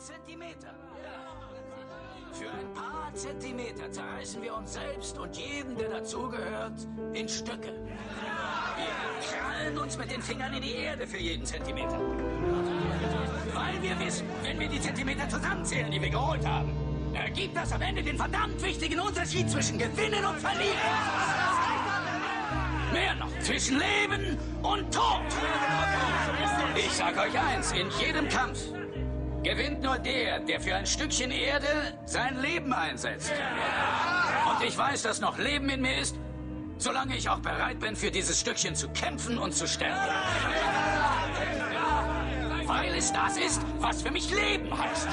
Zentimeter. Für ein paar Zentimeter zerreißen wir uns selbst und jeden, der dazugehört, in Stücke. Wir krallen uns mit den Fingern in die Erde für jeden Zentimeter. Weil wir wissen, wenn wir die Zentimeter zusammenzählen, die wir geholt haben, ergibt das am Ende den verdammt wichtigen Unterschied zwischen Gewinnen und Verlieren. Mehr noch, zwischen Leben und Tod. Ich sag euch eins, in jedem Kampf gewinnt nur der, der für ein Stückchen Erde sein Leben einsetzt. Und ich weiß, dass noch Leben in mir ist, solange ich auch bereit bin, für dieses Stückchen zu kämpfen und zu sterben. Weil es das ist, was für mich Leben heißt.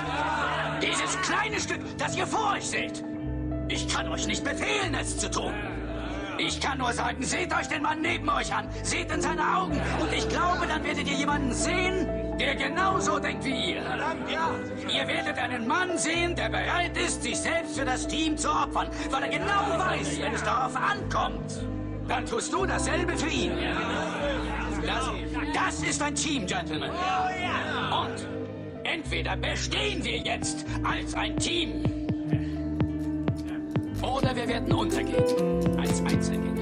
Dieses kleine Stück, das ihr vor euch seht. Ich kann euch nicht befehlen, es zu tun. Ich kann nur sagen, seht euch den Mann neben euch an. Seht in seine Augen. Und ich glaube, dann werdet ihr jemanden sehen, der genauso denkt wie ihr. Ihr werdet einen Mann sehen, der bereit ist, sich selbst für das Team zu opfern, weil er genau weiß, wenn es darauf ankommt, dann tust du dasselbe für ihn. Das, das ist ein Team, Gentlemen. Und entweder bestehen wir jetzt als ein Team, oder wir werden untergehen als Einzelgänger.